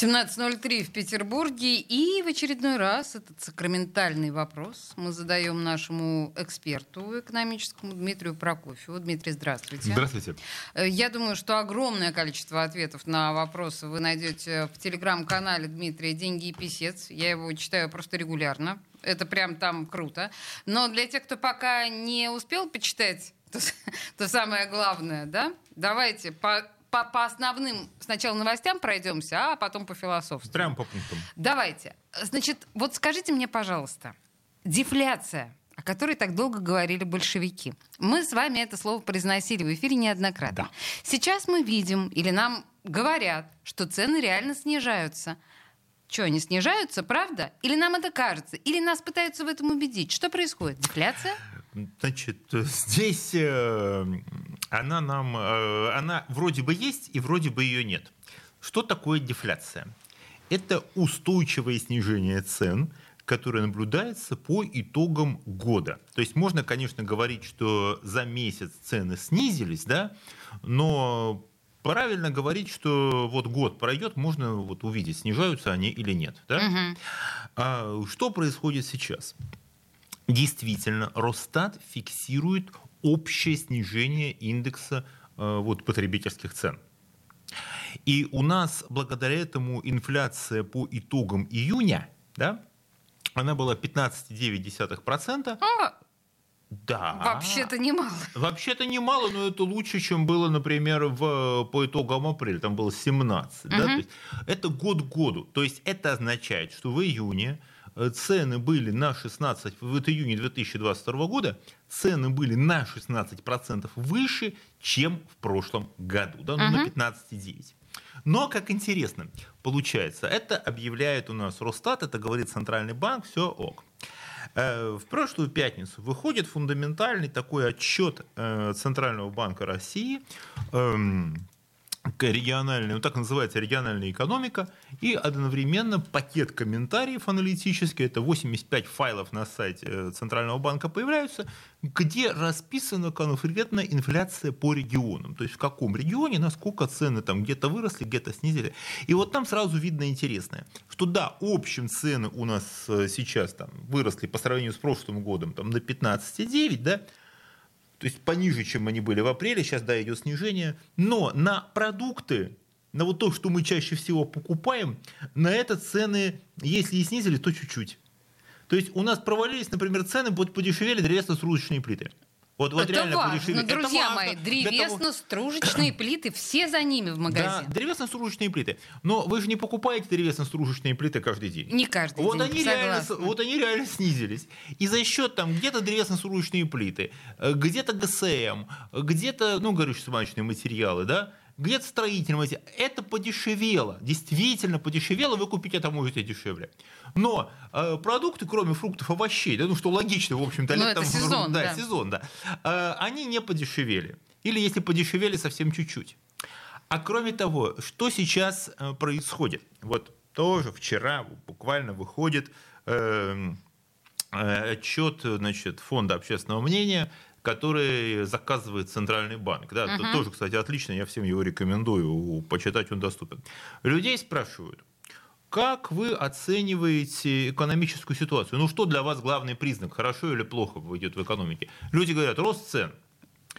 17.03 в Петербурге. И в очередной раз этот сакраментальный вопрос мы задаем нашему эксперту экономическому Дмитрию Прокофьеву. Дмитрий, здравствуйте. Здравствуйте. Э, Я думаю, что огромное количество ответов на вопросы вы найдете в телеграм-канале Дмитрия «Деньги и писец». Я его читаю просто регулярно. Это прям там круто. Но для тех, кто пока не успел почитать то, то самое главное, да, давайте по по, по основным сначала новостям пройдемся, а потом по философству. Прямо по пунктам. Давайте. Значит, вот скажите мне, пожалуйста, дефляция, о которой так долго говорили большевики. Мы с вами это слово произносили в эфире неоднократно. Да. Сейчас мы видим, или нам говорят, что цены реально снижаются. Что, они снижаются, правда? Или нам это кажется? Или нас пытаются в этом убедить? Что происходит? Дефляция? Значит, здесь э, она нам, э, она вроде бы есть и вроде бы ее нет. Что такое дефляция? Это устойчивое снижение цен, которое наблюдается по итогам года. То есть можно, конечно, говорить, что за месяц цены снизились, да, но правильно говорить, что вот год пройдет, можно вот увидеть, снижаются они или нет. Да? Мгм. А что происходит сейчас? Действительно, Росстат фиксирует общее снижение индекса э, вот, потребительских цен. И у нас благодаря этому инфляция по итогам июня, да, она была 15,9%. А, Да. вообще-то немало. Вообще-то немало, но это лучше, чем было, например, в, по итогам апреля. Там было 17. Да? Мгм. То есть это год к году. То есть это означает, что в июне цены были на 16, в июне 2022 года цены были на 16% выше, чем в прошлом году, да, ну, на Мгм. 15,9. Но, как интересно, получается, это объявляет у нас Росстат, это говорит Центральный банк, все ок. Э, В прошлую пятницу выходит фундаментальный такой отчет э, Центрального банка России, к региональной, ну так называется региональная экономика, и одновременно пакет комментариев аналитических, это 85 файлов на сайте э, Центрального банка появляются, где расписана конкретно инфляция по регионам, то есть в каком регионе, насколько цены там где-то выросли, где-то снизили. И вот там сразу видно интересное, что да, общим цены у нас э, сейчас там выросли по сравнению с прошлым годом там, на 15,9, да, то есть пониже, чем они были в апреле, сейчас, да, идет снижение, но на продукты, на вот то, что мы чаще всего покупаем, на это цены, если и снизили, то чуть-чуть. То есть у нас провалились, например, цены, подешевели древесно-стружечные плиты. Вот, вот это реально важно. Это друзья важно мои. того- Древесно-стружечные плиты, все за ними в Да, магазин. древесно-стружечные плиты. Но вы же не покупаете древесно-стружечные плиты каждый день. Не каждый Вот день, они, реально, вот они реально снизились. И за счет там где-то древесно-стружечные плиты, э, где-то ГСМ, где-то, ну, горюче-смазочные материалы, да, где-то строительные. Это подешевело. Действительно подешевело, вы купить это можете дешевле. Но э, продукты, кроме фруктов, овощей, да, ну, что логично, в общем-то, Ну, летом- это сезон, да. сезон, да, э, они не подешевели. Или если подешевели, совсем чуть-чуть. А кроме того, что сейчас э, происходит? Вот тоже вчера буквально выходит э, э, отчет значит, Фонда общественного мнения, который заказывает Центральный банк. Да, Мгм. тоже, кстати, отлично, я всем его рекомендую, почитать он доступен. Людей спрашивают, как вы оцениваете экономическую ситуацию? Ну, что для вас главный признак, хорошо или плохо идет в экономике? Люди говорят, рост цен.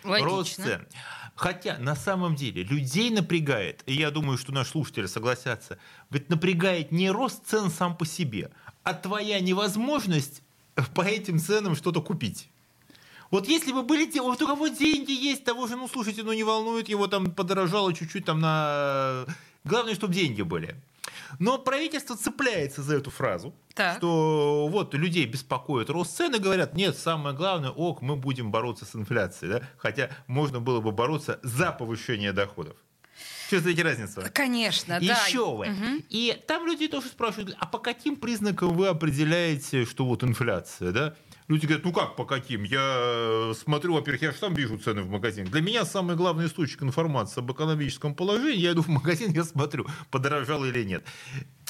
Рост Логично. цен. Хотя на самом деле людей напрягает, и я думаю, что наши слушатели согласятся, ведь напрягает не рост цен сам по себе, а твоя невозможность по этим ценам что-то купить. Вот если бы были те, вот у кого деньги есть, того же, ну слушайте, ну не волнует его, там подорожало чуть-чуть там на... Главное, чтобы деньги были. Но правительство цепляется за эту фразу, Так. что вот людей беспокоит рост цен и говорят, нет, самое главное, ок, мы будем бороться с инфляцией, да? хотя можно было бы бороться за повышение доходов. Чувствуете разницу? Конечно, да. Еще вы. Мгм. И там люди тоже спрашивают, а по каким признакам вы определяете, что вот инфляция, да? Люди говорят, ну как по каким? Я смотрю, во-первых, я же там вижу цены в магазине. Для меня самый главный источник информации об экономическом положении, я иду в магазин, я смотрю, подорожало или нет.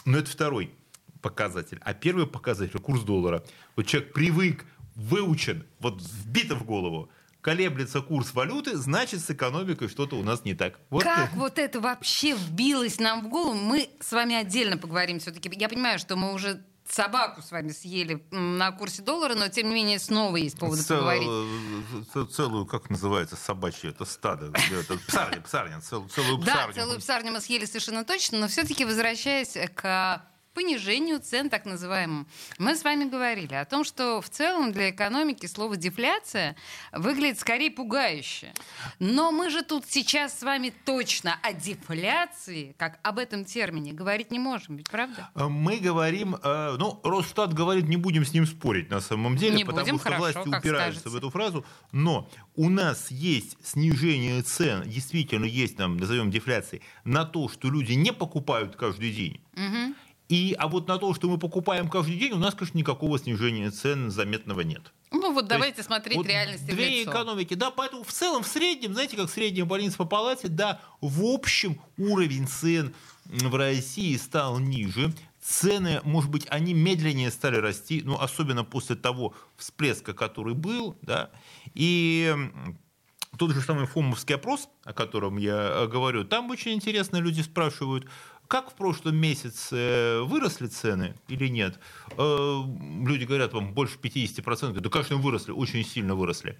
Но это второй показатель. А первый показатель – курс доллара. Вот человек привык, выучен, вот вбито в голову, колеблется курс валюты, значит, с экономикой что-то у нас не так. Вот как это. вот это вообще вбилось нам в голову? Мы с вами отдельно поговорим все-таки. Я понимаю, что мы уже собаку с вами съели на курсе доллара, но тем не менее снова есть повод Цел, поговорить. Целую, как называется, собачье, это стадо, это псарня, псарня, целую, целую псарню. Да, целую псарню мы съели совершенно точно, но все-таки возвращаясь к понижению цен, так называемым. Мы с вами говорили о том, что в целом для экономики слово «дефляция» выглядит скорее пугающе. Но мы же тут сейчас с вами точно о дефляции, как об этом термине, говорить не можем, ведь правда? Э, мы говорим, э, ну, Росстат говорит, не будем с ним спорить на самом деле, не потому будем, что хорошо, власти упираются скажете. в эту фразу, но у нас есть снижение цен, действительно есть, нам назовем дефляцией, на то, что люди не покупают каждый день. Угу. И, а вот на то, что мы покупаем каждый день, у нас, конечно, никакого снижения цен заметного нет. Ну вот то давайте есть, смотреть вот реальность Две лицо. экономики, да, поэтому в целом, в среднем, знаете, как средняя больница по палате, да, в общем уровень цен в России стал ниже. Цены, может быть, они медленнее стали расти, ну, особенно после того всплеска, который был, да, и тот же самый ФОМовский опрос, о котором я говорю, там очень интересно люди спрашивают, как в прошлом месяце выросли цены или нет? Э, люди говорят, вам больше 50%. Да, конечно, выросли, очень сильно выросли.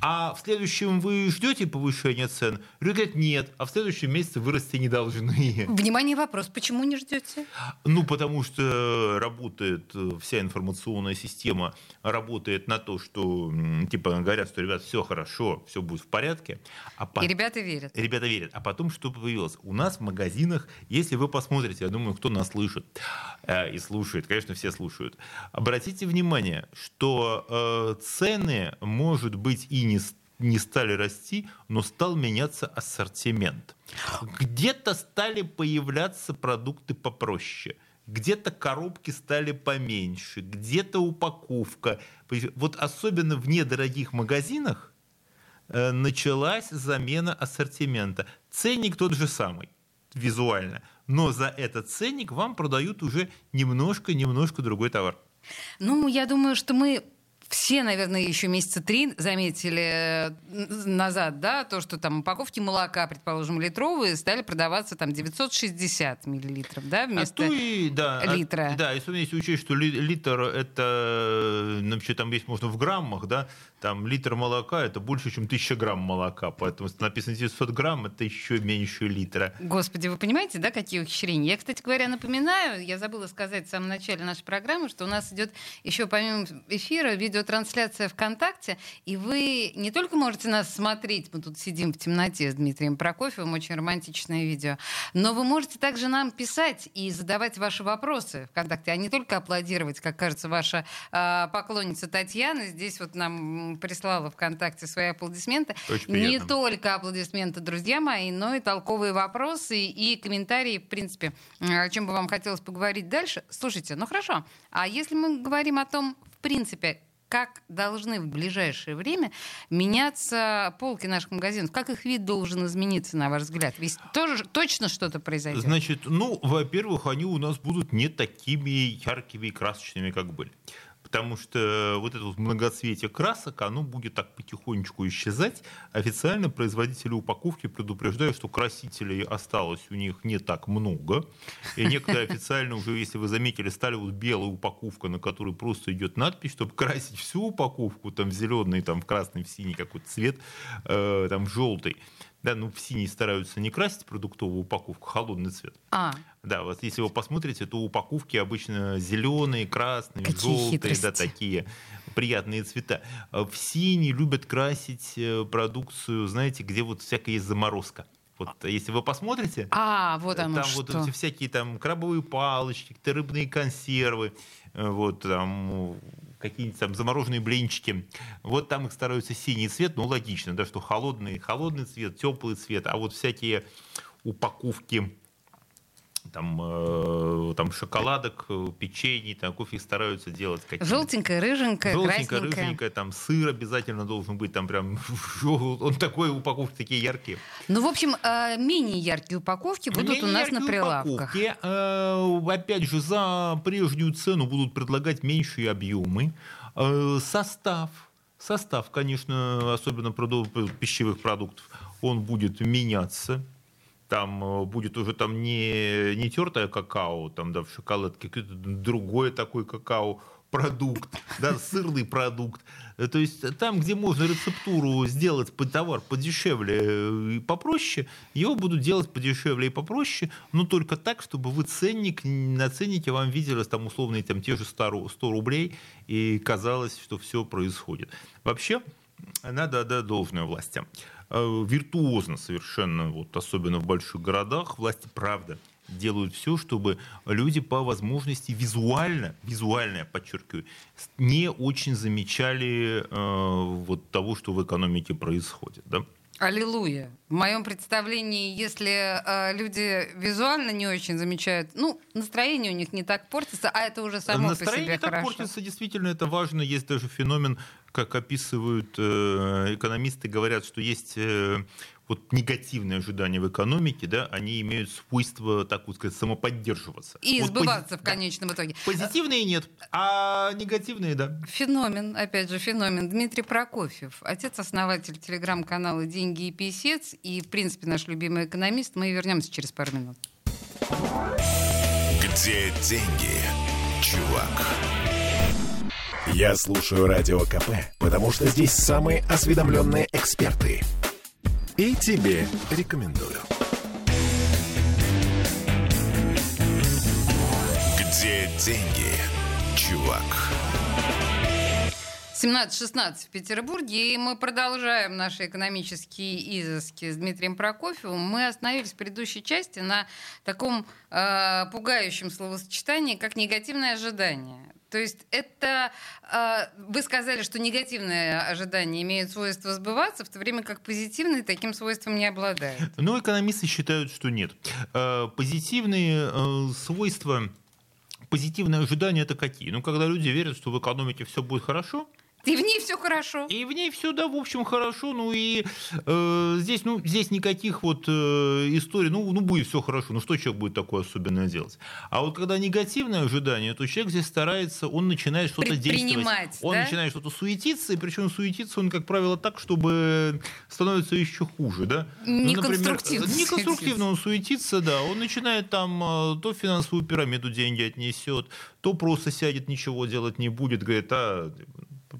А в следующем вы ждете повышения цен? Люди говорят, нет, а в следующем месяце вырасти не должны. Внимание, вопрос, почему не ждете? Ну, потому что работает э, вся информационная система, работает на то, что, типа, говорят, что, ребят, все хорошо, все будет в порядке. А по... И ребята верят. Ребята верят. А потом что появилось? У нас в магазинах, если вы посмотрите, я думаю, кто нас слышит э, и слушает, конечно, все слушают, обратите внимание, что э, цены, может быть, и не, не стали расти, но стал меняться ассортимент. Где-то стали появляться продукты попроще, где-то коробки стали поменьше, где-то упаковка. Вот особенно в недорогих магазинах э, началась замена ассортимента. Ценник тот же самый визуально, но за этот ценник вам продают уже немножко-немножко другой товар. Ну, я думаю, что мы все, наверное, еще месяца три заметили э, назад, да, то, что там упаковки молока, предположим, литровые, стали продаваться там 960 миллилитров, да, вместо а и, да, а, литра. А, да, особенно если учесть, что литр это, ну, вообще там есть можно в граммах, да, там литр молока это больше, чем 1000 грамм молока, поэтому написано 900 грамм, это еще меньше литра. Господи, вы понимаете, да, какие ухищрения? Я, кстати говоря, напоминаю, я забыла сказать в самом начале нашей программы, что у нас идет еще помимо эфира видеотрансляция ВКонтакте, и вы не только можете нас смотреть, мы тут сидим в темноте с Дмитрием Прокофьевым, очень романтичное видео, но вы можете также нам писать и задавать ваши вопросы ВКонтакте, а не только аплодировать, как кажется, ваша э, поклонница Татьяна здесь вот нам прислала ВКонтакте свои аплодисменты. Не только аплодисменты, друзья мои, но и толковые вопросы и комментарии, в принципе, о чем бы вам хотелось поговорить дальше. Слушайте, ну хорошо, а если мы говорим о том, в принципе, как должны в ближайшее время меняться полки наших магазинов? Как их вид должен измениться, на ваш взгляд? Ведь тоже точно что-то произойдет? Значит, ну, во-первых, они у нас будут не такими яркими и красочными, как были потому что вот это вот многоцветие красок, оно будет так потихонечку исчезать. Официально производители упаковки предупреждают, что красителей осталось у них не так много. И некоторые официально уже, если вы заметили, стали вот белая упаковка, на которой просто идет надпись, чтобы красить всю упаковку, там в зеленый, там в красный, в синий какой-то цвет, э, там в желтый. Да, ну в синий стараются не красить продуктовую упаковку, холодный цвет. А. Да, вот если вы посмотрите, то упаковки обычно зеленые, красные, Какие желтые, хитрости. да, такие приятные цвета. В синий любят красить э, продукцию, знаете, где вот всякая есть заморозка. Вот если вы посмотрите, а, вот оно там что. вот эти всякие там крабовые палочки, рыбные консервы, э, вот там какие-нибудь там замороженные блинчики. Вот там их стараются синий цвет, ну логично, да, что холодный, холодный цвет, теплый цвет, а вот всякие упаковки там, э, там шоколадок, э, печенье, там кофе стараются делать какие-то. Желтенькое, рыженькое, Желтенькое, красненькое. рыженькое, там сыр обязательно должен быть, там прям он такой упаковки такие яркие. Ну, в общем, э, менее яркие упаковки будут у нас на прилавках. упаковки, э, опять же, за прежнюю цену будут предлагать меньшие объемы. Э, Состав, состав, конечно, особенно пищевых продуктов, он будет меняться. Там э, будет уже там не, не тертое какао, там, да, в шоколадке, какой-то другой такой какао, продукт, да, сырный продукт. Э, То есть там, где можно рецептуру сделать под товар подешевле э, и попроще, его будут делать подешевле и попроще, но только так, чтобы вы ценник на ценнике вам виделось там условные там, те же 100 ру- 100 рублей, и казалось, что все происходит. Вообще, надо отдать должное властям. Э, Виртуозно совершенно, вот, особенно в больших городах, власти, правда, делают все, чтобы люди по возможности визуально, визуально, я подчеркиваю, не очень замечали э, вот того, что в экономике происходит. Да? Аллилуйя. В моем представлении, если э, люди визуально не очень замечают, ну, настроение у них не так портится, а это уже само по Настроение себе так хорошо. портится, действительно, это важно. Есть даже феномен, как описывают э, экономисты, говорят, что есть э, вот негативные ожидания в экономике, да, они имеют свойство, так вот сказать, самоподдерживаться. И Вот сбываться пози- в конечном итоге. да. Позитивные нет, а негативные, да. Феномен, опять же, феномен. Дмитрий Прокофьев, отец-основатель телеграм-канала «Деньги и писец» и, в принципе, наш любимый экономист. Мы вернемся через пару минут. Где деньги, чувак? Я слушаю Радио КП, потому что здесь самые осведомленные эксперты. И тебе рекомендую. Где деньги, чувак? 17.16 в Петербурге, и мы продолжаем наши экономические изыски с Дмитрием Прокофьевым. Мы остановились в предыдущей части на таком э, пугающем словосочетании, как негативное ожидание. То есть это э, вы сказали, что негативные ожидания имеют свойство сбываться, в то время как позитивные таким свойством не обладают. Но экономисты считают, что нет. Э, Позитивные э, свойства, позитивные ожидания это какие? Ну, когда люди верят, что в экономике все будет хорошо, И в ней все хорошо. И в ней все, да, в общем, хорошо. Ну и э, здесь, ну, здесь никаких вот э, историй, ну, ну, будет все хорошо. Ну, что человек будет такое особенное делать? А вот когда негативное ожидание, то человек здесь старается, он начинает что-то действовать. Он да? начинает что-то суетиться, и причем суетиться он, как правило, так, чтобы становится еще хуже, да? Ну, Неконструктивно например, неконструктивно он суетится, да. Он начинает там э, то в финансовую пирамиду деньги отнесет, то просто сядет, ничего делать не будет, говорит, а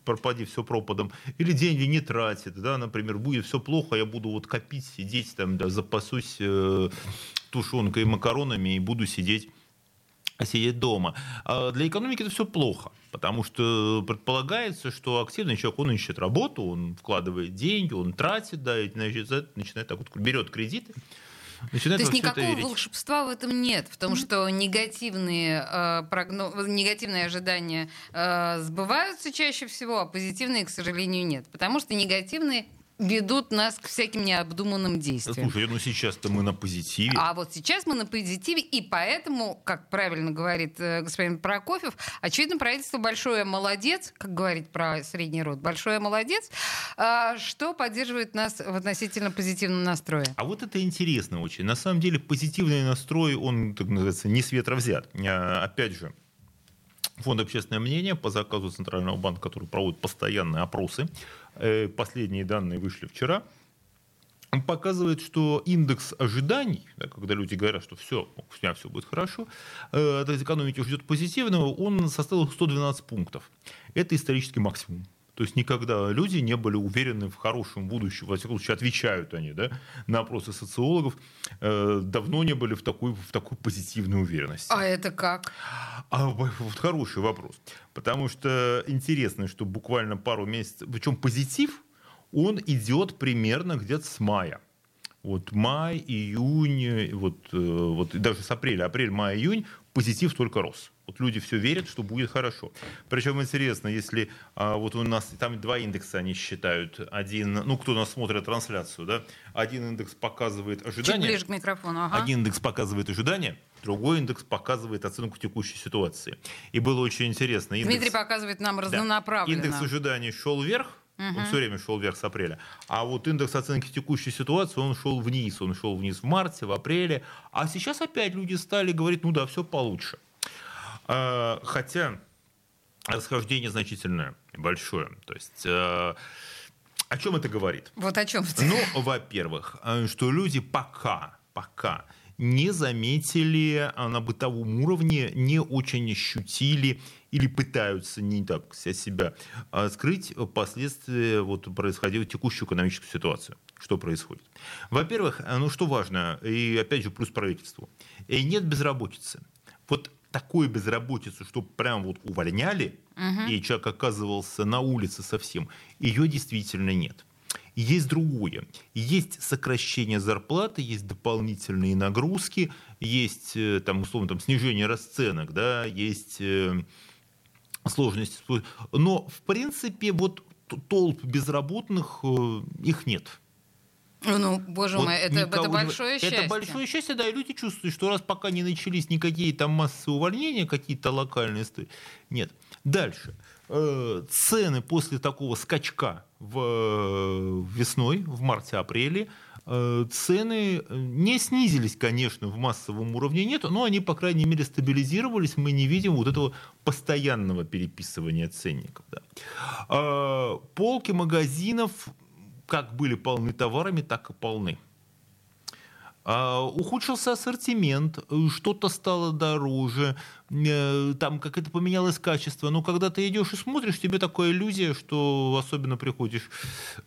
пропади все пропадом. Или деньги не тратит, да, например, будет все плохо, я буду вот копить, сидеть там, да, запасусь э, тушенкой и макаронами и буду сидеть сидеть дома. А для экономики это все плохо, потому что предполагается, что активный человек, он ищет работу, он вкладывает деньги, он тратит, да, и значит, начинает так вот, берет кредиты, начинает То есть никакого верить. волшебства в этом нет, в том, что негативные, э, прогно- негативные ожидания э, сбываются чаще всего, а позитивные, к сожалению, нет. Потому что негативные ведут нас к всяким необдуманным действиям. Слушай, ну сейчас-то мы на позитиве. А вот сейчас мы на позитиве, и поэтому, как правильно говорит э, господин Прокофьев, очевидно, правительство большое молодец, как говорит про средний род, большое молодец, э, что поддерживает нас в относительно позитивном настрое. А вот это интересно очень. На самом деле позитивный настрой, он, так называется, не с ветра взят. А, Опять же, Фонд общественное мнение по заказу Центрального банка, который проводит постоянные опросы, последние данные вышли вчера, показывает, что индекс ожиданий, да, когда люди говорят, что все, у меня все будет хорошо, э, от экономики ждет позитивного, он составил 112 пунктов. Это исторический максимум. То есть никогда люди не были уверены в хорошем будущем, во всяком случае отвечают они да, на опросы социологов, э, давно не были в такой, в такой позитивной уверенности. А это как? А вот хороший вопрос. Потому что интересно, что буквально пару месяцев, причем позитив, он идет примерно где-то с мая. Вот май, июнь, вот, э, вот даже с апреля, апрель, май, июнь позитив только рос. Вот люди все верят, что будет хорошо. Причем интересно, если а, вот у нас там два индекса они считают. Один, ну кто нас смотрит трансляцию, да? Один индекс показывает ожидания. Чуть ближе к микрофону, ага. Один индекс показывает ожидания, другой индекс показывает оценку текущей ситуации. И было очень интересно. Индекс, Дмитрий показывает нам разнонаправленно. Да, индекс ожиданий шел вверх, Угу. Он все время шел вверх с апреля. А вот индекс оценки текущей ситуации, он шел вниз. Он шел вниз в марте, в апреле. А сейчас опять люди стали говорить, ну да, все получше. А, хотя расхождение значительное, большое. То есть... А, о чем это говорит? Вот о чем это. Ну, во-первых, э, что люди пока, пока не заметили а, на бытовом уровне, не очень ощутили или пытаются не так себя а, скрыть последствия вот, происходящей текущей экономической ситуации. Что происходит? Во-первых, а, ну что важно, и опять же плюс правительству, и нет безработицы. Вот такой безработицу, что прям вот увольняли, угу. и человек оказывался на улице совсем, ее действительно нет. Есть другое. Есть сокращение зарплаты, есть дополнительные нагрузки, есть э, там, условно, там, снижение расценок, да, есть э, сложности. Но, в принципе, вот толп безработных, э, их нет. Ну, боже вот мой, это, это большое счастье. Это большое счастье, да, и люди чувствуют, что раз пока не начались никакие там массы увольнения, какие-то локальные, нет. Дальше. Цены после такого скачка в э, весной, в марте-апреле, э, цены не снизились, конечно, в массовом уровне нет, но они, по крайней мере, стабилизировались. Мы не видим вот этого постоянного переписывания ценников. Да. А, полки магазинов как были полны товарами, так и полны. А, ухудшился ассортимент, что-то стало дороже, э, там как это поменялось качество. Но когда ты идешь и смотришь, тебе такая иллюзия, что особенно приходишь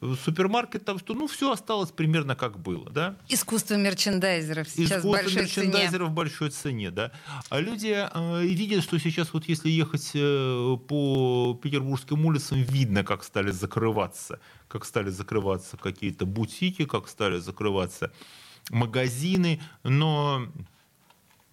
в супермаркет, там что ну все осталось примерно как было, да? Искусство мерчендайзеров сейчас Искусство большой мерчендайзеров цене. в большой цене, да. А люди э, видят, что сейчас вот если ехать э, по петербургским улицам, видно, как стали закрываться, как стали закрываться какие-то бутики, как стали закрываться магазины, но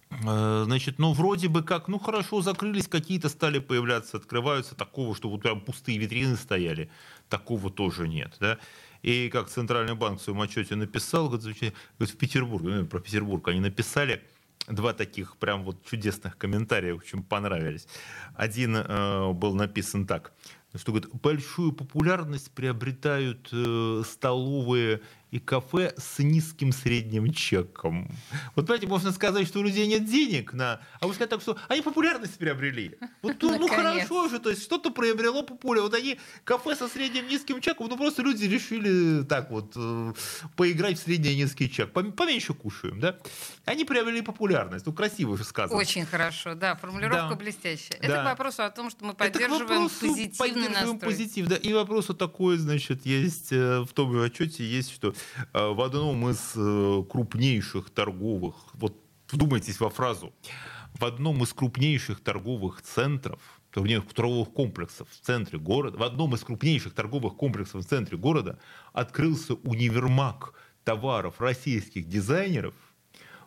э, Значит, ну, вроде бы как, ну, хорошо, закрылись, какие-то стали появляться, открываются, такого, что вот прям пустые витрины стояли, такого тоже нет, да. И как Центральный банк в своем отчете написал, говорит, в Петербурге, ну, про Петербург они написали, два таких прям вот чудесных комментария, в общем, понравились. Один э, был написан так, что говорит, большую популярность приобретают э, столовые и кафе с низким средним чеком. Вот понимаете, можно сказать, что у людей нет денег на... А вы сказать так, что они популярность приобрели. Вот, ну, ну хорошо же, то есть что-то приобрело популярность. Вот они кафе со средним низким чеком, ну просто люди решили так вот э, поиграть в средний низкий чек. Поменьше кушаем, да? Они приобрели популярность. Ну красиво же сказано. Очень хорошо, да, формулировка да. блестящая. Да. Это к вопросу о том, что мы поддерживаем позитивный поддерживаем настрой. позитив, да. И вопрос вот такой, значит, есть э, в том же отчете есть, что в одном из э, крупнейших торговых, вот вдумайтесь во фразу, в одном из крупнейших торговых центров, торговых комплексов в центре города, в одном из крупнейших торговых комплексов в центре города открылся универмаг товаров российских дизайнеров,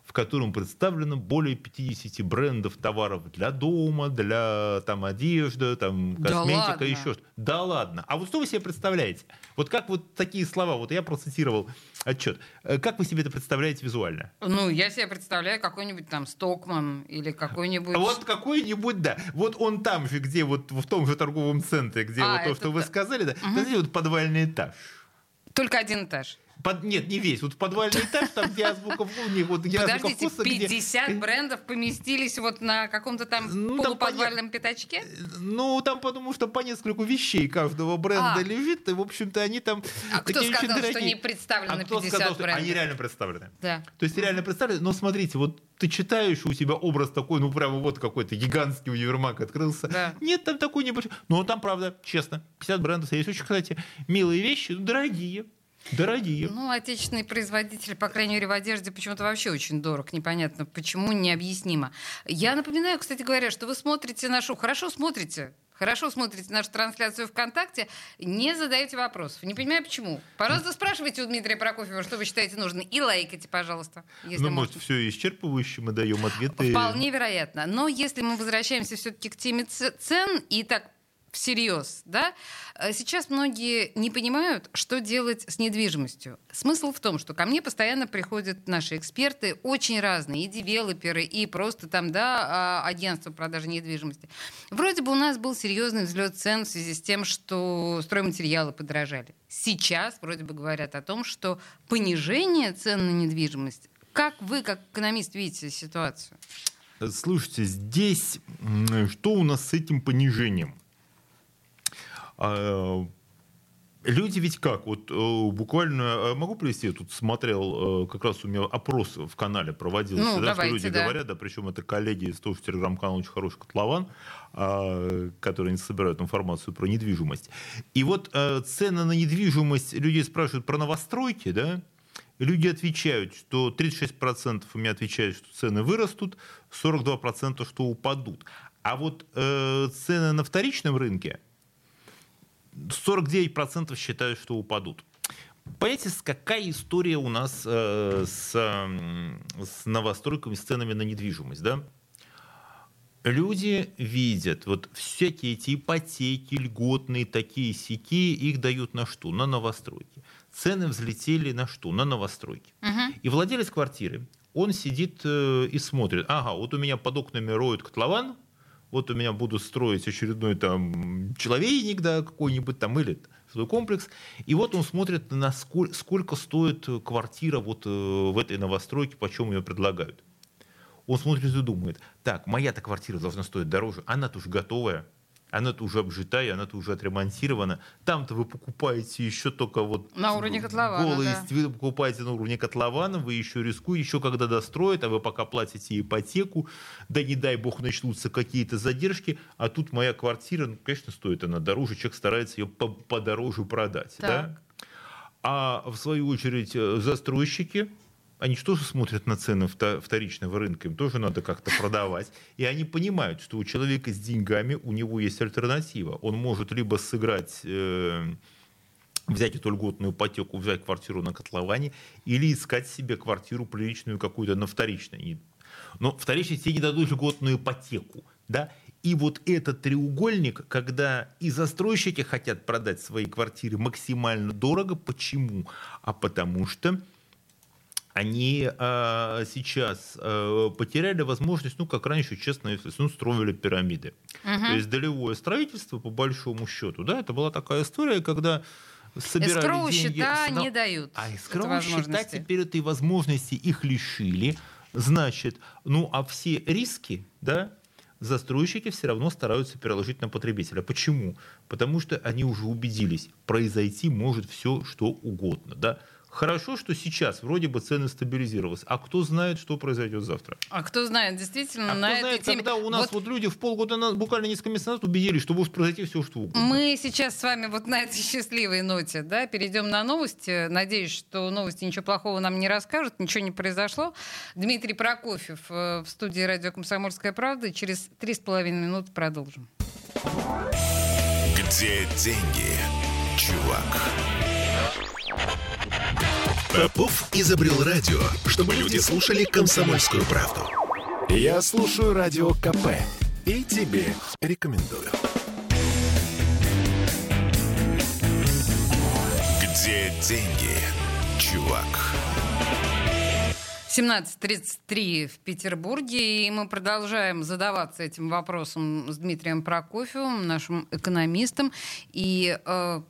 в котором представлено более 50 брендов товаров для дома, для там, одежды, там, косметика, да еще что-то. Да ладно. А вот что вы себе представляете? Вот как вот такие слова, вот я процитировал отчет. Э, как вы себе это представляете визуально? Ну, я себе представляю какой-нибудь там Стокман или какой-нибудь... Вот какой-нибудь, да. Вот он там же, где вот в том же торговом центре, где а, вот то, что вы сказали, да. Угу. Вот подвальный этаж. Только один этаж. Под, нет, не весь. Вот подвальный этаж, там, где азбука в вот где Подождите, вкуса, 50 где... брендов поместились вот на каком-то там ну, полуподвальном там, пятачке? Ну, там потому что по нескольку вещей каждого бренда а. лежит, и, в общем-то, они там А кто сказал, что не представлены а 50 сказал, брендов? Они реально представлены. Да. То есть реально представлены, но смотрите, вот ты читаешь, у тебя образ такой, ну, прямо вот какой-то гигантский универмаг открылся. Да. Нет, там такой небольшой. Но там, правда, честно, 50 брендов есть очень, кстати, милые вещи, дорогие. Дорогие. Ну, отечественный производитель, по крайней мере, в одежде почему-то вообще очень дорог. Непонятно, почему, необъяснимо. Я напоминаю, кстати говоря, что вы смотрите нашу... Хорошо смотрите, хорошо смотрите нашу трансляцию ВКонтакте, не задаете вопросов. Не понимаю, почему. Пожалуйста, спрашивайте у Дмитрия Прокофьева, что вы считаете нужным, и лайкайте, пожалуйста. Если ну, может, все исчерпывающе, мы даем ответы. Вполне вероятно. Но если мы возвращаемся все-таки к теме цен и так всерьез, да, э, сейчас многие не понимают, что делать с недвижимостью. Смысл в том, что ко мне постоянно приходят наши эксперты, очень разные, и девелоперы, и просто там, да, а, агентства продажи недвижимости. Вроде бы у нас был серьезный взлет цен в связи с тем, что стройматериалы подорожали. Сейчас вроде бы говорят о том, что понижение цен на недвижимость. Как вы, как экономист, видите ситуацию? Слушайте, здесь что у нас с этим понижением? А, люди ведь как, вот э, буквально, э, могу привести, я тут смотрел, э, как раз у меня опрос в канале проводился, ну, да, давайте, что люди да. говорят, да, причем это коллеги из того, что телеграм-канал очень хороший котлован, а, которые собирают информацию про недвижимость. И вот цены на недвижимость, люди спрашивают про новостройки, да, люди отвечают, что 36% у меня отвечают, что цены вырастут, 42% что упадут. А вот э, цены на вторичном рынке, 49% считают, что упадут. Понимаете, какая история у нас э, с, с новостройками, с ценами на недвижимость, да? Люди видят, вот всякие эти ипотеки, льготные, такие сики, их дают на что? На новостройки. Цены взлетели на что? На новостройки. Угу. И владелец квартиры, он сидит э, и смотрит, ага, вот у меня под окнами роют котлован, вот у меня буду строить очередной там человейник, да, какой-нибудь там, или свой комплекс, и вот он смотрит, на сколько, стоит квартира вот э, в этой новостройке, почем ее предлагают. Он смотрит и думает, так, моя-то квартира должна стоить дороже, она-то уже готовая, она-то уже обжитая, она-то уже отремонтирована. Там-то вы покупаете еще только вот... На уровне котлована, голые, да. Вы покупаете на уровне котлована, вы еще рискуете, еще когда достроят, а вы пока платите ипотеку, да не дай бог начнутся какие-то задержки, а тут моя квартира, ну, конечно, стоит она дороже, человек старается ее подороже продать. Да? А в свою очередь э, застройщики, они же тоже смотрят на цены вторичного рынка, им тоже надо как-то продавать. И они понимают, что у человека с деньгами, у него есть альтернатива. Он может либо сыграть, э, взять эту льготную ипотеку, взять квартиру на котловане, или искать себе квартиру приличную какую-то на вторичной. Но вторичной тебе не дадут льготную ипотеку. Да? И вот этот треугольник, когда и застройщики хотят продать свои квартиры максимально дорого. Почему? А потому что они э, сейчас э, потеряли возможность, ну, как раньше, честно, ну, строили пирамиды. Угу. То есть долевое строительство, по большому счету, да, это была такая история, когда собирали эскроу деньги. счета с... не дают. А эскроу счета теперь этой возможности их лишили. Значит, ну, а все риски, да, застройщики все равно стараются переложить на потребителя. Почему? Потому что они уже убедились, произойти может все, что угодно, да, Хорошо, что сейчас вроде бы цены стабилизировались. А кто знает, что произойдет завтра? А кто знает, действительно, а на кто знает, теме... когда у нас вот... вот люди в полгода, на, буквально несколько месяцев назад убедились, что может произойти все, что угодно. Мы сейчас с вами вот на этой счастливой ноте да, перейдем на новости. Надеюсь, что новости ничего плохого нам не расскажут, ничего не произошло. Дмитрий Прокофьев э, в студии радио «Комсомольская правда». Через три с половиной минуты продолжим. Где деньги, чувак? Попов изобрел радио, чтобы люди слушали комсомольскую правду. Я слушаю радио КП и тебе рекомендую. Где деньги, чувак? 17.33 в Петербурге, и мы продолжаем задаваться этим вопросом с Дмитрием Прокофьевым, нашим экономистом и э,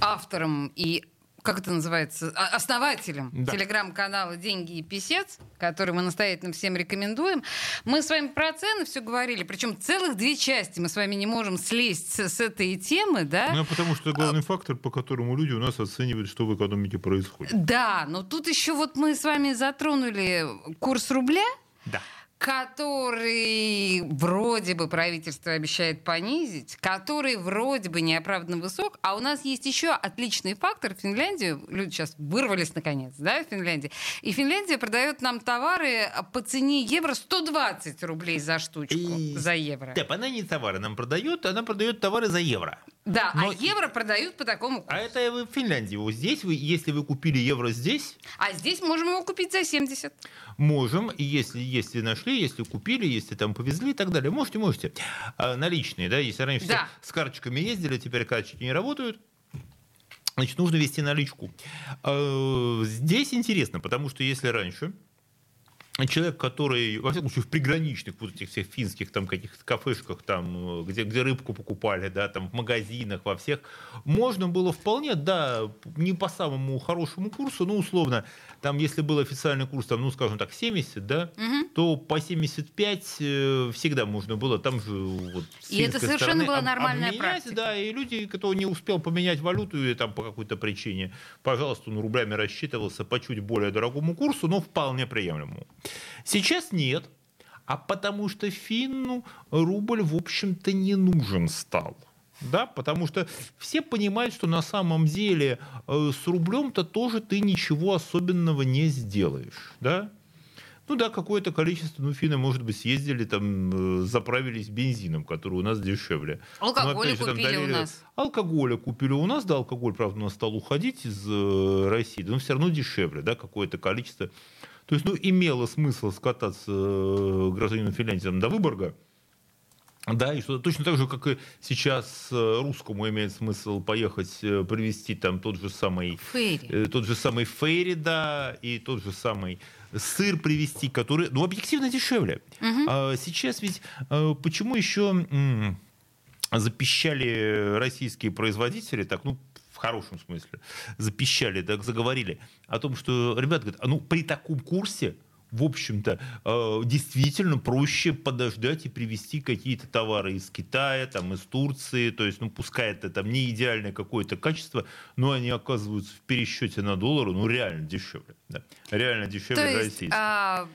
автором и как это называется, основателем да. телеграм-канала «Деньги и писец», который мы настоятельно всем рекомендуем. Мы с вами про цены все говорили, причем целых две части мы с вами не можем слезть с, с этой темы, да? Ну, потому что это главный а... фактор, по которому люди у нас оценивают, что в экономике происходит. Да, но тут еще вот мы с вами затронули курс рубля. Да который вроде бы правительство обещает понизить, который вроде бы неоправданно высок, а у нас есть еще отличный фактор. Финляндию, люди сейчас вырвались наконец, да, в Финляндии, и Финляндия продает нам товары по цене евро 120 рублей за штучку, и... за евро. Да, она не товары нам продает, она продает товары за евро. Да, а Но... а евро продают по такому курсу. А это вы в Финляндии. Вот здесь, вы, если вы купили евро здесь... А здесь можем его купить за 70. Можем, и если, если нашли, если купили, если там повезли и так далее. Можете, можете. А, наличные, да, если раньше да. с карточками ездили, теперь карточки не работают. Значит, нужно вести наличку. А, здесь интересно, потому что если раньше человек, который, во всяком случае, в приграничных вот этих всех финских там каких-то кафешках, там, где, где рыбку покупали, да, там в магазинах, во всех, можно было вполне, да, не по самому хорошему курсу, но условно, там, если был официальный курс, там, ну, скажем так, 70, да, угу. то по 75 э, всегда можно было, там же вот И это совершенно была нормальная обменять, практика. Да, и люди, кто не успел поменять валюту или там по какой-то причине, пожалуйста, он рублями рассчитывался по чуть более дорогому курсу, но вполне приемлемому. Сейчас нет, а потому что финну рубль, в общем-то, не нужен стал. Да, потому что все понимают, что на самом деле э, с рублем-то тоже ты ничего особенного не сделаешь. Да? Ну да, какое-то количество, ну, финны, может быть, съездили, там, э, заправились бензином, который у нас дешевле. Алкоголь же, купили дарили... у нас. Алкоголя купили у нас, да, алкоголь, правда, у нас стал уходить из э, России, но все равно дешевле, да, какое-то количество то есть, ну, имело смысл скататься э, гражданину Финляндии там, до Выборга, да, и что точно так же, как и сейчас э, русскому имеет смысл поехать э, привезти там тот же самый фейри. тот же самый фейри, да, и тот же самый сыр привезти, который, ну, объективно дешевле. Угу. А сейчас ведь почему еще запищали российские производители, так, ну, хорошем смысле, запищали, так заговорили о том, что, ребята, говорят, а ну при таком курсе в общем-то, э, действительно проще подождать и привезти какие-то товары из Китая, там, из Турции, то есть, ну, пускай это там не идеальное какое-то качество, но они оказываются в пересчете на доллары, ну, реально дешевле, да, реально дешевле то есть, а,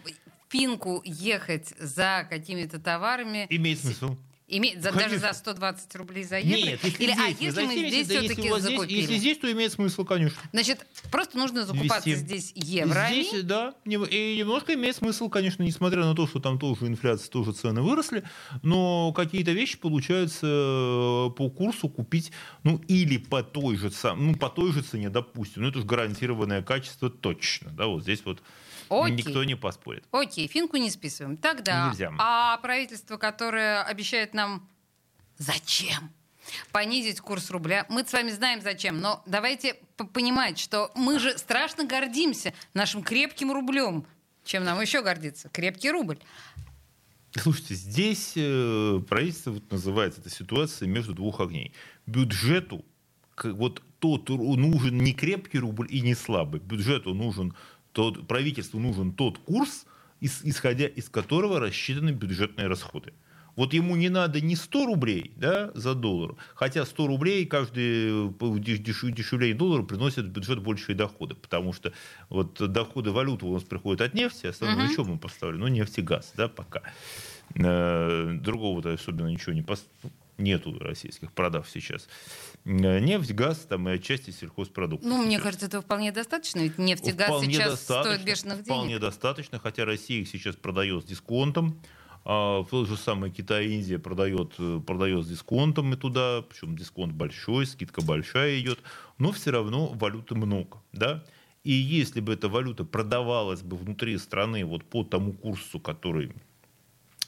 Пинку ехать за какими-то товарами... Имеет смысл. Име... За, даже за 120 рублей за евро? Нет, если Или, а, здесь, а если мы здесь да, все-таки если закупили? Здесь, если здесь, то имеет смысл, конечно. Значит, просто нужно закупаться Вести. здесь еврами? Здесь, да. И немножко имеет смысл, конечно, несмотря на то, что там тоже инфляция, тоже цены выросли, но какие-то вещи получается э, по курсу купить, ну, или по той же, ну, по той же цене, допустим. Ну, это же гарантированное качество точно, да, вот здесь вот Окей. Никто не поспорит. Окей, финку не списываем. Тогда, Нельзя. а правительство, которое обещает нам зачем? понизить курс рубля. Мы с вами знаем зачем, но давайте понимать, что мы же страшно гордимся нашим крепким рублем. Чем нам еще гордиться? Крепкий рубль. Слушайте, здесь э, правительство вот называется эта ситуация между двух огней. Бюджету вот тот нужен не крепкий рубль и не слабый. Бюджету нужен то правительству нужен тот курс, исходя из которого рассчитаны бюджетные расходы. Вот ему не надо не 100 рублей да, за доллар, хотя 100 рублей каждый дешевле доллара приносит в бюджет большие доходы, потому что вот доходы валюты у нас приходят от нефти, основное, uh-huh. что мы поставили? Ну, нефть и газ, да, пока. Э, другого-то особенно ничего не поставили нету российских продав сейчас. Э, нефть, газ там, и отчасти сельхозпродукты. Ну, сейчас. мне кажется, это вполне достаточно, ведь нефть и газ вполне сейчас стоят бешеных денег. Вполне достаточно, хотя Россия их сейчас продает с дисконтом. А тот же самый Китай Индия продает, э, продает с дисконтом и туда, причем дисконт большой, скидка большая идет, но все равно валюты много. Да? И если бы эта валюта продавалась бы внутри страны вот по тому курсу, который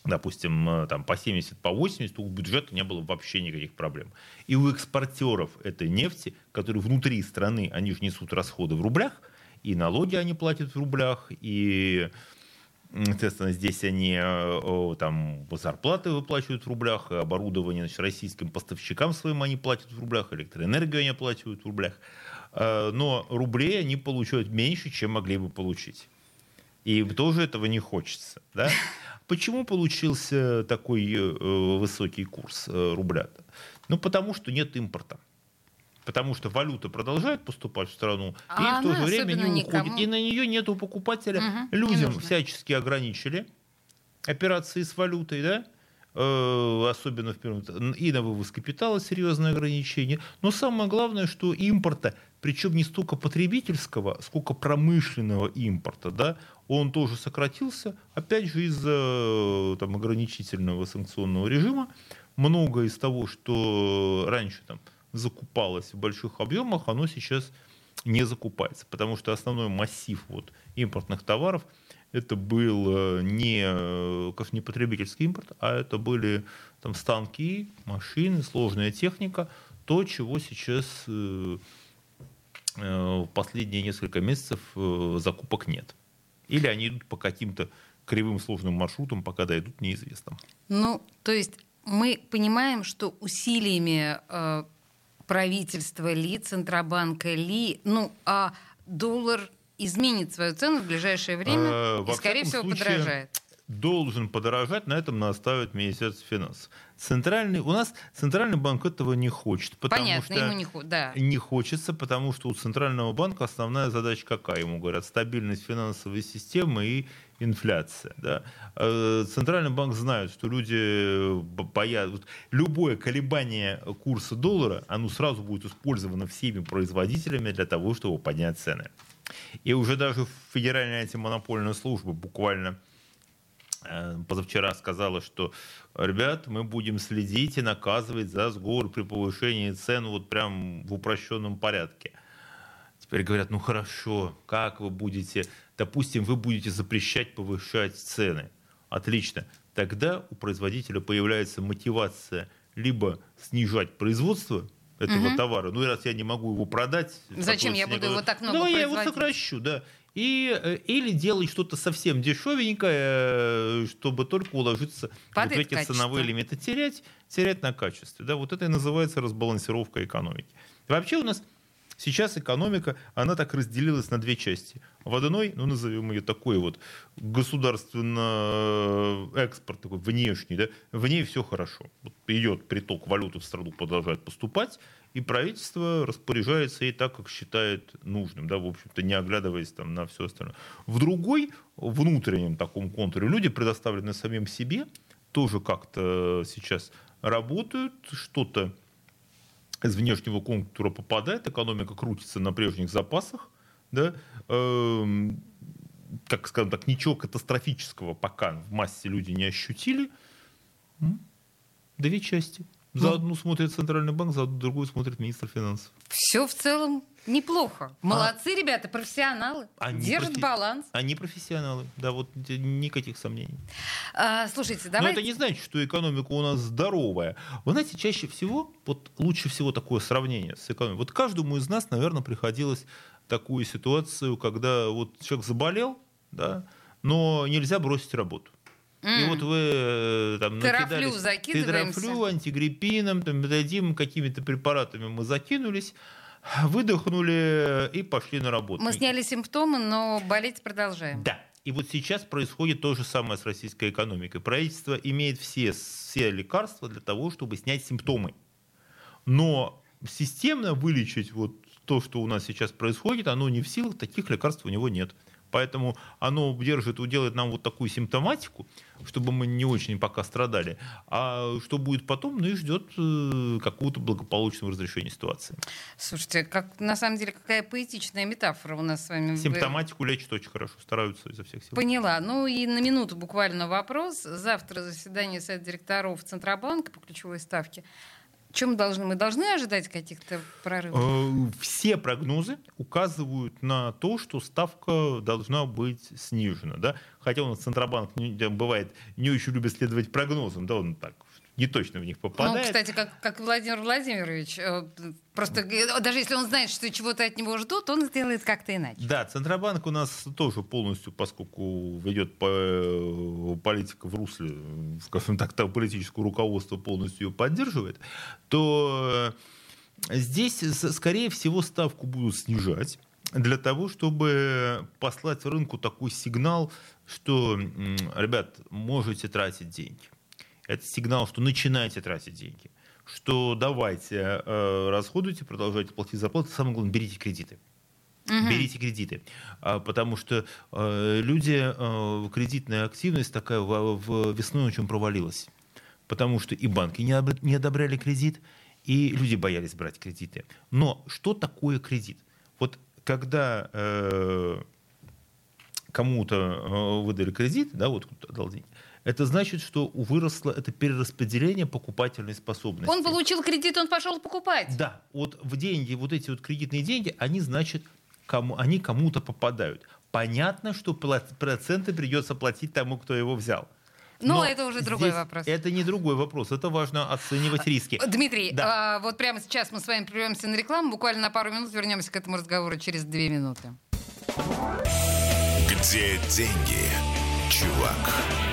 допустим, э, там, по 70, по 80, у бюджета не было вообще никаких проблем. И у экспортеров этой нефти, которые внутри страны, они же несут расходы в рублях, и налоги они платят в рублях, и, естественно, здесь они э, там, зарплаты выплачивают в рублях, оборудование значит, российским поставщикам своим они платят в рублях, электроэнергию они оплачивают в рублях. Э, но рублей они получают меньше, чем могли бы получить. И тоже этого не хочется. Да? Почему получился такой э, высокий курс э, рубля? Ну, потому что нет импорта. Потому что валюта продолжает поступать в страну, а и в то же время не уходит. И на нее нету покупателя. Угу, Людям всячески ограничили операции с валютой, да, Э, особенно в первом, и на вывоз капитала серьезные ограничения. Но самое главное, что импорта, причем не столько потребительского, сколько промышленного импорта, да, он тоже сократился, опять же из-за э, там, ограничительного санкционного режима. Многое из того, что раньше там, закупалось в больших объемах, оно сейчас не закупается, потому что основной массив вот, импортных товаров – это был э, не, э, не потребительский импорт, а это были там, станки, машины, сложная техника, то, чего сейчас э, в последние несколько месяцев закупок нет. Или они идут по каким-то кривым сложным маршрутам, пока дойдут, неизвестно. Ну, то есть мы понимаем, что усилиями э, правительства ли, Центробанка ли, ну, а доллар изменит свою цену в ближайшее время а, и, скорее всего, случае, подорожает. Должен подорожать, на этом наставит Министерство финансов. Центральный, у нас Центральный банк этого не хочет. Потому Понятно, что ему не, да. не хочется, потому что у Центрального банка основная задача какая? Ему говорят, стабильность финансовой системы и инфляция. Да? Э, Центральный банк знает, что люди боятся... Любое колебание курса доллара, оно сразу будет использовано всеми производителями для того, чтобы поднять цены. И уже даже Федеральная антимонопольная служба буквально э, позавчера сказала, что, ребят, мы будем следить и наказывать за сговор при повышении цен вот прям в упрощенном порядке. Теперь говорят, ну хорошо, как вы будете, допустим, вы будете запрещать повышать цены. Отлично. Тогда у производителя появляется мотивация либо снижать производство, этого угу. товара. Ну, раз я не могу его продать... Зачем я буду его так много Ну, я его сокращу, да. И, э, или делать что-то совсем дешевенькое, э, чтобы только уложиться Под в эти качество. ценовые лимиты. Терять, терять на качестве. Да, вот это и называется разбалансировка экономики. Вообще у нас Сейчас экономика, она так разделилась на две части. В одной, ну назовем ее такой вот государственно э, экспорт такой внешний, да, в ней все хорошо. Вот идет приток валюты в страну, продолжает поступать, и правительство распоряжается ей так, как считает нужным, да, в общем-то, не оглядываясь там на все остальное. В другой, внутреннем таком контуре, люди предоставлены самим себе, тоже как-то сейчас работают, что-то из внешнего контура попадает, экономика крутится на прежних запасах, да, эм, как скажем так, ничего катастрофического пока в массе люди не ощутили. Две части. За ну, одну смотрит Центральный банк, за другую смотрит министр финансов. Все в целом неплохо. Молодцы, а, ребята, профессионалы. Они Держат профи... баланс. Они профессионалы, да, вот никаких сомнений. А, слушайте, давайте... Но это не значит, что экономика у нас здоровая. Вы знаете, чаще всего, вот лучше всего такое сравнение с экономикой. Вот каждому из нас, наверное, приходилось такую ситуацию, когда вот человек заболел, да, но нельзя бросить работу. Mm. И вот вы э, там закидываемся. Терафлю, антигриппином, там, дадим какими-то препаратами мы закинулись, выдохнули и пошли на работу. Мы сняли симптомы, но болеть продолжаем. Да. И вот сейчас происходит то же самое с российской экономикой. Правительство имеет все, все лекарства для того, чтобы снять симптомы. Но системно вылечить вот то, что у нас сейчас происходит, оно не в силах, таких лекарств у него нет. Поэтому оно держит, делает нам вот такую симптоматику, чтобы мы не очень пока страдали. А что будет потом, ну и ждет э, какого-то благополучного разрешения ситуации. Слушайте, как, на самом деле какая поэтичная метафора у нас с вами. Симптоматику лечат очень хорошо, стараются изо всех сил. Поняла. Ну и на минуту буквально вопрос. Завтра заседание Совета директоров Центробанка по ключевой ставке. Чем должны? Мы должны ожидать каких-то прорывов? Э, все прогнозы указывают на то, что ставка должна быть снижена. Да? Хотя у нас Центробанк бывает не очень любит следовать прогнозам, да, он так не точно в них ну, попадает. Ну, кстати, как, как Владимир Владимирович, э, просто э, даже если он знает, что чего-то от него ждут, он сделает как-то иначе. Да, Центробанк у нас тоже полностью, поскольку ведет э, политика в русле, скажем так, политическое руководство полностью ее поддерживает, то здесь, скорее всего, ставку будут снижать для того, чтобы послать рынку такой сигнал, что, ребят, можете тратить деньги это сигнал, что начинайте тратить деньги, что давайте э, расходуйте, продолжайте платить зарплату, самое главное, берите кредиты. Угу. Берите кредиты. А, потому что э, люди, э, кредитная активность такая в, в весной очень провалилась. Потому что и банки не, об, не одобряли кредит, и люди боялись брать кредиты. Но что такое кредит? Вот когда э, кому-то э, выдали кредит, да, вот кто-то дал деньги, это значит, что выросло это перераспределение покупательной способности. Он получил кредит, он пошел покупать. Да, вот в деньги, вот эти вот кредитные деньги, они, значит, кому, они кому-то попадают. Понятно, что проценты придется платить тому, кто его взял. Но, Но это уже другой вопрос. Это не другой вопрос. Это важно оценивать риски. Дмитрий, да. а, вот прямо сейчас мы с вами прервемся на рекламу. Буквально на пару минут вернемся к этому разговору через две минуты. Где деньги, чувак?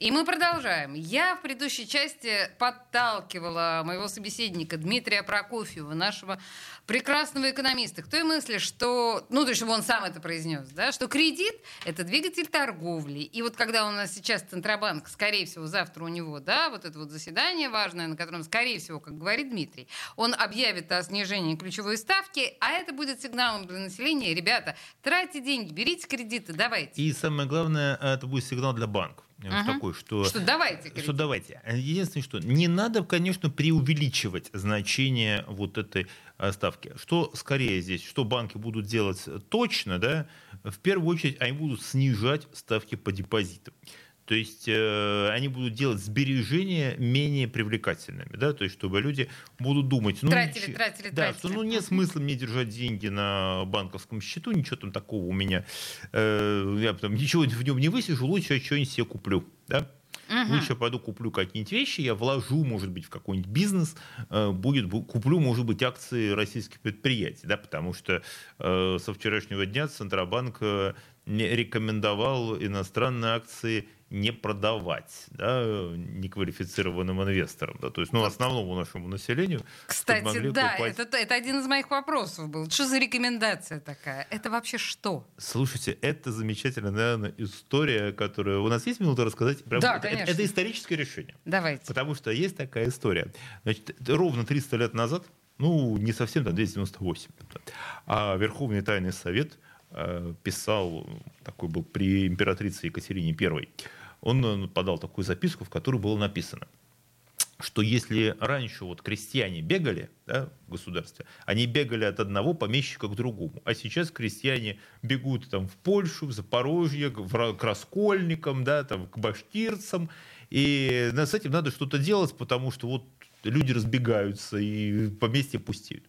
И мы продолжаем. Я в предыдущей части подталкивала моего собеседника Дмитрия Прокофьева, нашего прекрасного экономиста, к той мысли, что, ну, то есть, он сам это произнес, да, что кредит — это двигатель торговли. И вот когда у нас сейчас Центробанк, скорее всего, завтра у него, да, вот это вот заседание важное, на котором, скорее всего, как говорит Дмитрий, он объявит о снижении ключевой ставки, а это будет сигналом для населения. Ребята, тратьте деньги, берите кредиты, давайте. И самое главное, это будет сигнал для банков uh такой, что... Что давайте. Что давайте. Единственное, что не надо, конечно, преувеличивать значение вот этой э, ставки. Что скорее здесь, что банки будут делать точно, да, в первую очередь они будут снижать ставки по депозитам. То есть э, они будут делать сбережения менее привлекательными, да, то есть чтобы люди будут думать, ну, тратили, ничего, тратили, да, тратили. что ну нет смысла мне держать деньги на банковском счету, ничего там такого у меня, э, я там ничего в нем не высижу, лучше я что-нибудь себе куплю, да. Угу. Лучше я пойду куплю какие-нибудь вещи, я вложу, может быть, в какой-нибудь бизнес, э, будет, куплю, может быть, акции российских предприятий, да, потому что э, со вчерашнего дня Центробанк э, не рекомендовал иностранные акции не продавать да, неквалифицированным инвесторам. Да, то есть, ну, основному нашему населению. Кстати, да, это, это один из моих вопросов был. Что за рекомендация такая? Это вообще что? Слушайте, это замечательная, наверное, история, которая... У нас есть минута рассказать? Прям... Да, конечно. Это, это историческое решение. Давайте. Потому что есть такая история. Значит, ровно 300 лет назад, ну, не совсем, да, 298, а Верховный Тайный Совет э, писал, такой был при императрице Екатерине I, он э, подал такую записку, в которой было написано, что если раньше вот крестьяне бегали да, в государстве, они бегали от одного помещика к другому, а сейчас крестьяне бегут там, в Польшу, в Запорожье, к раскольникам, да, там, к башкирцам, и с этим надо что-то делать, потому что вот люди разбегаются и поместья пустеют.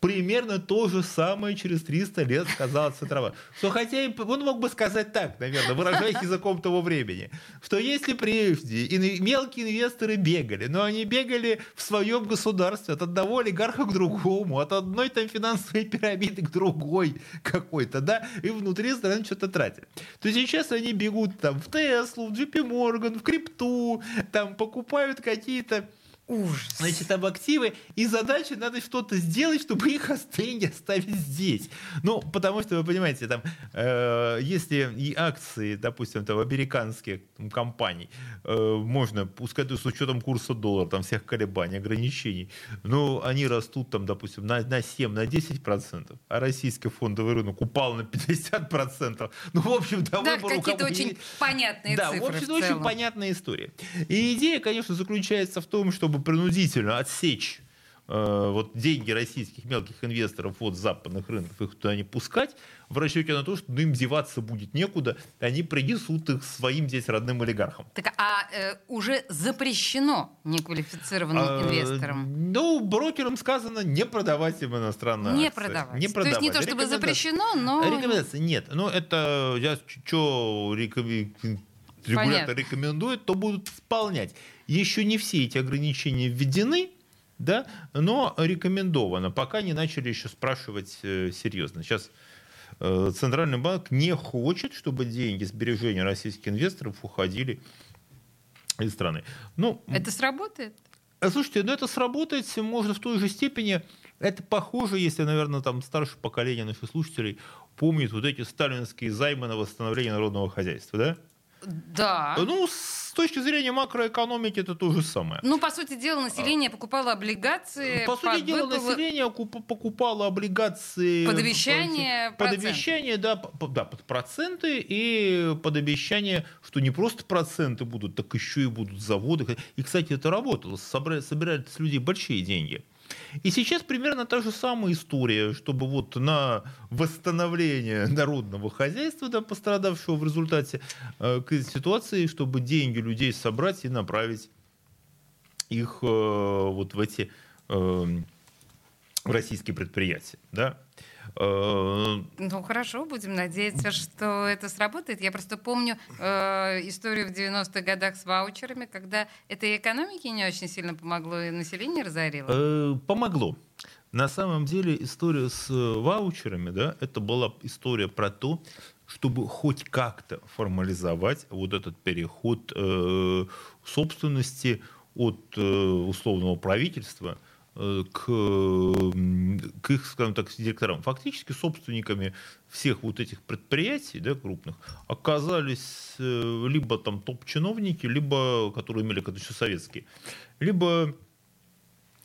Примерно то же самое через 300 лет сказал Центробанк. Что хотя он мог бы сказать так, наверное, выражаясь языком того времени, что если прежде мелкие инвесторы бегали, но они бегали в своем государстве от одного олигарха к другому, от одной там финансовой пирамиды к другой какой-то, да, и внутри страны что-то тратят, то сейчас они бегут там в Теслу, в JP Morgan, в крипту, там покупают какие-то Ужас. Значит, там активы, и задача надо что-то сделать, чтобы их деньги оставить здесь. Ну, потому что, вы понимаете, там, э, если и акции, допустим, там, американских там, компаний, э, можно, пускай с учетом курса доллара, там, всех колебаний, ограничений, но они растут, там, допустим, на, на 7, на 10 процентов, а российский фондовый рынок упал на 50 процентов. Ну, в общем, да, да выбор какие-то очень понятные да, цифры в общем, в очень понятная история. И идея, конечно, заключается в том, чтобы чтобы принудительно отсечь э, вот деньги российских мелких инвесторов от западных рынков, их туда не пускать, в расчете на то, что ну, им деваться будет некуда, они принесут их своим здесь родным олигархам. Так, а э, уже запрещено неквалифицированным а, инвесторам? Ну, брокерам сказано не продавать им иностранные не акции. Продавать. Не продавать. То есть не то, чтобы запрещено, но... Рекомендация нет. Но это я что рекомендую регулятор Понятно. рекомендует, то будут исполнять. Еще не все эти ограничения введены, да, но рекомендовано. Пока не начали еще спрашивать э, серьезно. Сейчас э, Центральный банк не хочет, чтобы деньги сбережения российских инвесторов уходили из страны. Ну, это сработает? Слушайте, ну это сработает можно в той же степени. Это похоже, если, наверное, там старшее поколение наших слушателей помнит вот эти сталинские займы на восстановление народного хозяйства, да? Да. Ну, с точки зрения макроэкономики это то же самое. Ну, по сути дела, население покупало облигации. По сути дела, выплывы... население покупало облигации. Под обещание Под обещание, да, под, да, под проценты и под обещание, что не просто проценты будут, так еще и будут заводы. И, кстати, это работало. Собирали с людей большие деньги. И сейчас примерно та же самая история, чтобы вот на восстановление народного хозяйства, да, пострадавшего в результате э, ситуации, чтобы деньги людей собрать и направить их э, вот в эти э, российские предприятия. Да? Э, ну хорошо, будем надеяться, что это сработает. Я просто помню э, историю в 90-х годах с ваучерами, когда это и экономике не очень сильно помогло, и население разорило. Э, помогло. На самом деле история с ваучерами, да, это была история про то, чтобы хоть как-то формализовать вот этот переход э, собственности от э, условного правительства Э, к, к их, скажем так, директорам. Фактически собственниками всех вот этих предприятий да, крупных оказались э, либо там топ-чиновники, либо, которые имели когда еще советские, либо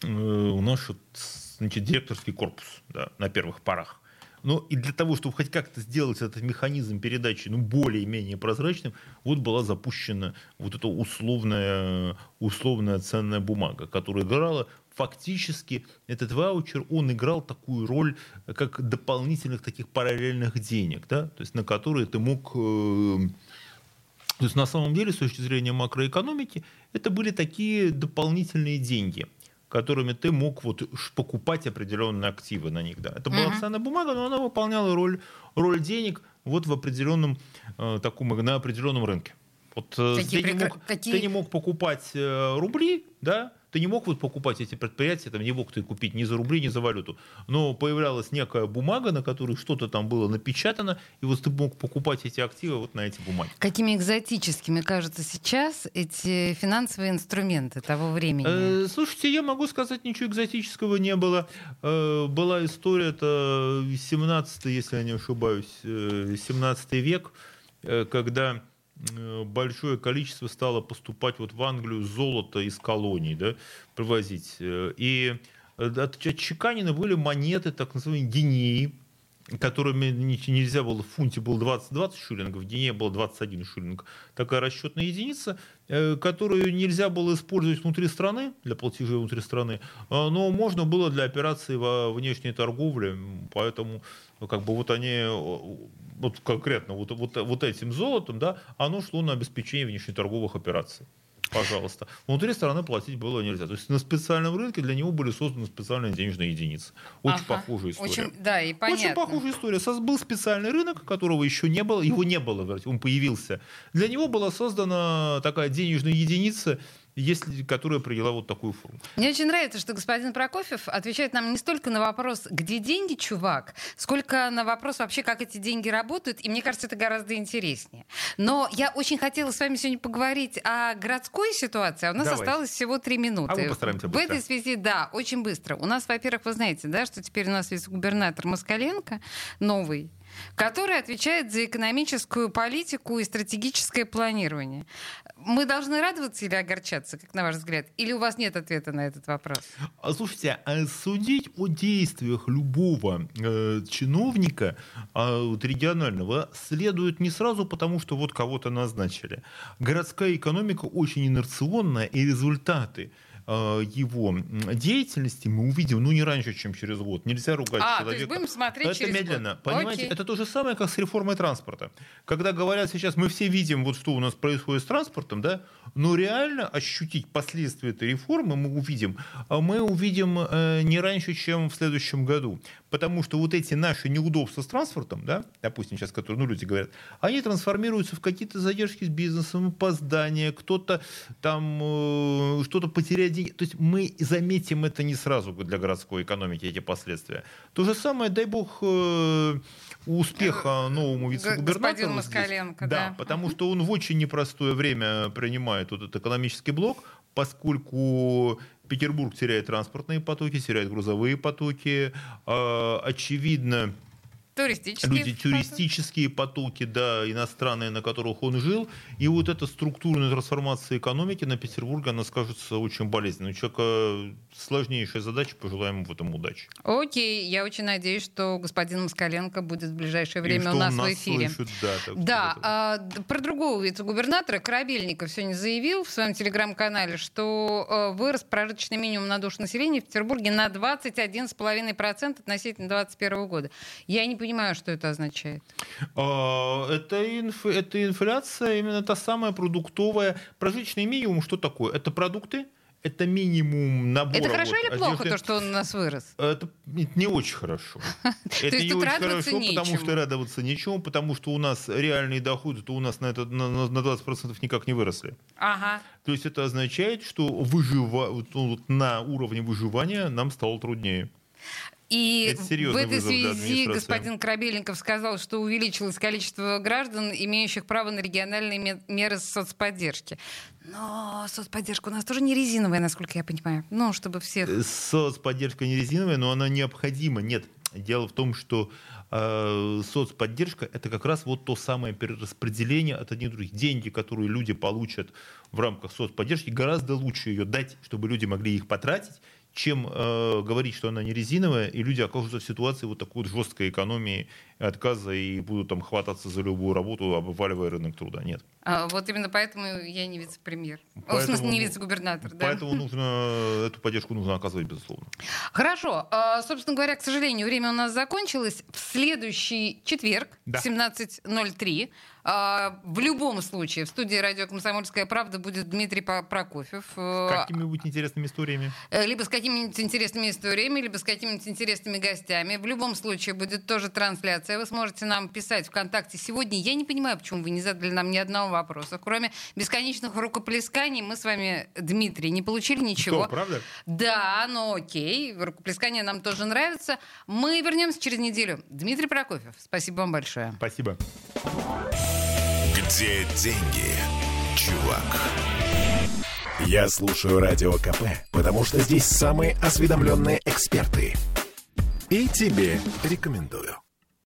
э, у нас значит, директорский корпус да, на первых порах. Но и для того, чтобы хоть как-то сделать этот механизм передачи ну, более-менее прозрачным, вот была запущена вот эта условная, условная ценная бумага, которая играла. Фактически этот ваучер, он играл такую роль, как дополнительных таких параллельных денег, да, то есть на которые ты мог... Э, то есть на самом деле, с точки зрения макроэкономики, это были такие дополнительные деньги которыми ты мог вот покупать определенные активы на них. Да. Это была uh-huh. ценная бумага, но она выполняла роль, роль денег вот в определенном, э, таком, на определенном рынке. Вот, э, Какие ты, не мог, Какие... ты не мог покупать э, рубли, да, ты не мог вот покупать эти предприятия, там не мог ты купить ни за рубли, ни за валюту. Но появлялась некая бумага, на которой что-то там было напечатано, и вот ты мог покупать эти активы вот на эти бумаги. Какими экзотическими кажутся сейчас эти финансовые инструменты того времени? Э, слушайте, я могу сказать, ничего экзотического не было. Э, была история, это 17 если я не ошибаюсь, 17 э, век, когда большое количество стало поступать вот в Англию золото из колоний, да, привозить. Э, и отчеканены были монеты, так называемые гинеи, которыми нельзя было, в фунте было 20, 20 шиллингов, в гине было 21 шиллинг. Такая расчетная единица, э, которую нельзя было использовать внутри страны, для платежей внутри страны, но можно было для операций во внешней торговле, поэтому как бы вот они вот конкретно вот, вот, вот этим золотом, да, оно шло на обеспечение внешнеторговых операций. Пожалуйста. Внутри страны платить было нельзя. То есть на специальном рынке для него были созданы специальные денежные единицы. Очень ага. похожая история. Очень, да, и понятно. Очень похожая история. Был специальный рынок, которого еще не было, его не было, он появился. Для него была создана такая денежная единица, если, которая приняла вот такую форму. Мне очень нравится, что господин Прокофьев отвечает нам не столько на вопрос, где деньги, чувак, сколько на вопрос вообще, как эти деньги работают, и мне кажется, это гораздо интереснее. Но я очень хотела с вами сегодня поговорить о городской ситуации, а у нас Давай. осталось всего три минуты. А мы постараемся быстро. В этой связи, да, очень быстро. У нас, во-первых, вы знаете, да, что теперь у нас есть губернатор Москаленко, новый, который отвечает за экономическую политику и стратегическое планирование. Мы должны радоваться или огорчаться, как на ваш взгляд? Или у вас нет ответа на этот вопрос? А, слушайте, а судить о действиях любого э, чиновника э, вот, регионального следует не сразу, потому что вот кого-то назначили. Городская экономика очень инерционная, и результаты его деятельности мы увидим, ну, не раньше, чем через год. Нельзя ругать а, человека. То есть будем смотреть это через медленно. Год. Понимаете, Окей. это то же самое, как с реформой транспорта. Когда говорят сейчас, мы все видим, вот что у нас происходит с транспортом, да, но реально ощутить последствия этой реформы мы увидим, а мы увидим э, не раньше, чем в следующем году. Потому что вот эти наши неудобства с транспортом, да, допустим, сейчас, которые ну, люди говорят, они трансформируются в какие-то задержки с бизнесом, опоздания, кто-то там э, что-то потерять деньги. То есть мы заметим это не сразу для городской экономики, эти последствия. То же самое, дай бог, э, успеха новому вице-губернатору. Москаленко, да, да, потому что он в очень непростое время принимает вот этот экономический блок, поскольку Петербург теряет транспортные потоки, теряет грузовые потоки. Э, очевидно, Туристические, люди, туристические потоки, да, иностранные, на которых он жил. И вот эта структурная трансформация экономики на Петербурге, она скажется очень болезненной. У человека сложнейшая задача, пожелаем ему в этом удачи. Окей, я очень надеюсь, что господин Москаленко будет в ближайшее время у нас, нас в эфире. Слышит, да, да а, про другого вице-губернатора Корабельников сегодня заявил в своем телеграм-канале, что а, вырос прожиточный минимум на душу населения в Петербурге на 21,5% относительно 2021 года. Я не понимаю, что это означает. А, это, инф, это инфляция, именно та самая продуктовая. Прожиточный минимум что такое? Это продукты, это минимум набора. Это хорошо вот, или плохо, то, что он у нас вырос? Это не очень хорошо. Это не очень хорошо, потому что радоваться нечему, потому что у нас реальные доходы, то у нас на, это, на, на 20% никак не выросли. Ага. То есть это означает, что ну, на уровне выживания нам стало труднее. И в этой связи господин Корабельников сказал, что увеличилось количество граждан, имеющих право на региональные меры соцподдержки. Но соцподдержка у нас тоже не резиновая, насколько я понимаю. Ну, чтобы всех... Э, соцподдержка не резиновая, но она необходима. Нет, дело в том, что э, соцподдержка это как раз вот то самое перераспределение от одних других. Деньги, которые люди получат в рамках соцподдержки, гораздо лучше ее дать, чтобы люди могли их потратить, чем э, говорить, что она не резиновая, и люди окажутся в ситуации вот такой вот жесткой экономии, отказа и будут там хвататься за любую работу, обваливая рынок труда. Нет. А, вот именно поэтому я не вице-премьер. Поэтому, в смысле, не вице-губернатор. Поэтому да? нужно, эту поддержку нужно оказывать, безусловно. Хорошо. А, собственно говоря, к сожалению, время у нас закончилось. В следующий четверг, да. 17.03, а, в любом случае, в студии радио «Комсомольская правда» будет Дмитрий Прокофьев. С э, какими-нибудь интересными историями? Э, либо с какими-нибудь интересными историями, либо с какими-нибудь интересными гостями. В любом случае будет тоже трансляция. Вы сможете нам писать ВКонтакте сегодня. Я не понимаю, почему вы не задали нам ни одного вопроса. Кроме бесконечных рукоплесканий, мы с вами, Дмитрий, не получили ничего. Что, правда? Да, ну окей. Рукоплескания нам тоже нравятся. Мы вернемся через неделю. Дмитрий Прокофьев, спасибо вам большое. Спасибо. Где деньги, чувак? Я слушаю Радио КП, потому что здесь самые осведомленные эксперты. И тебе рекомендую.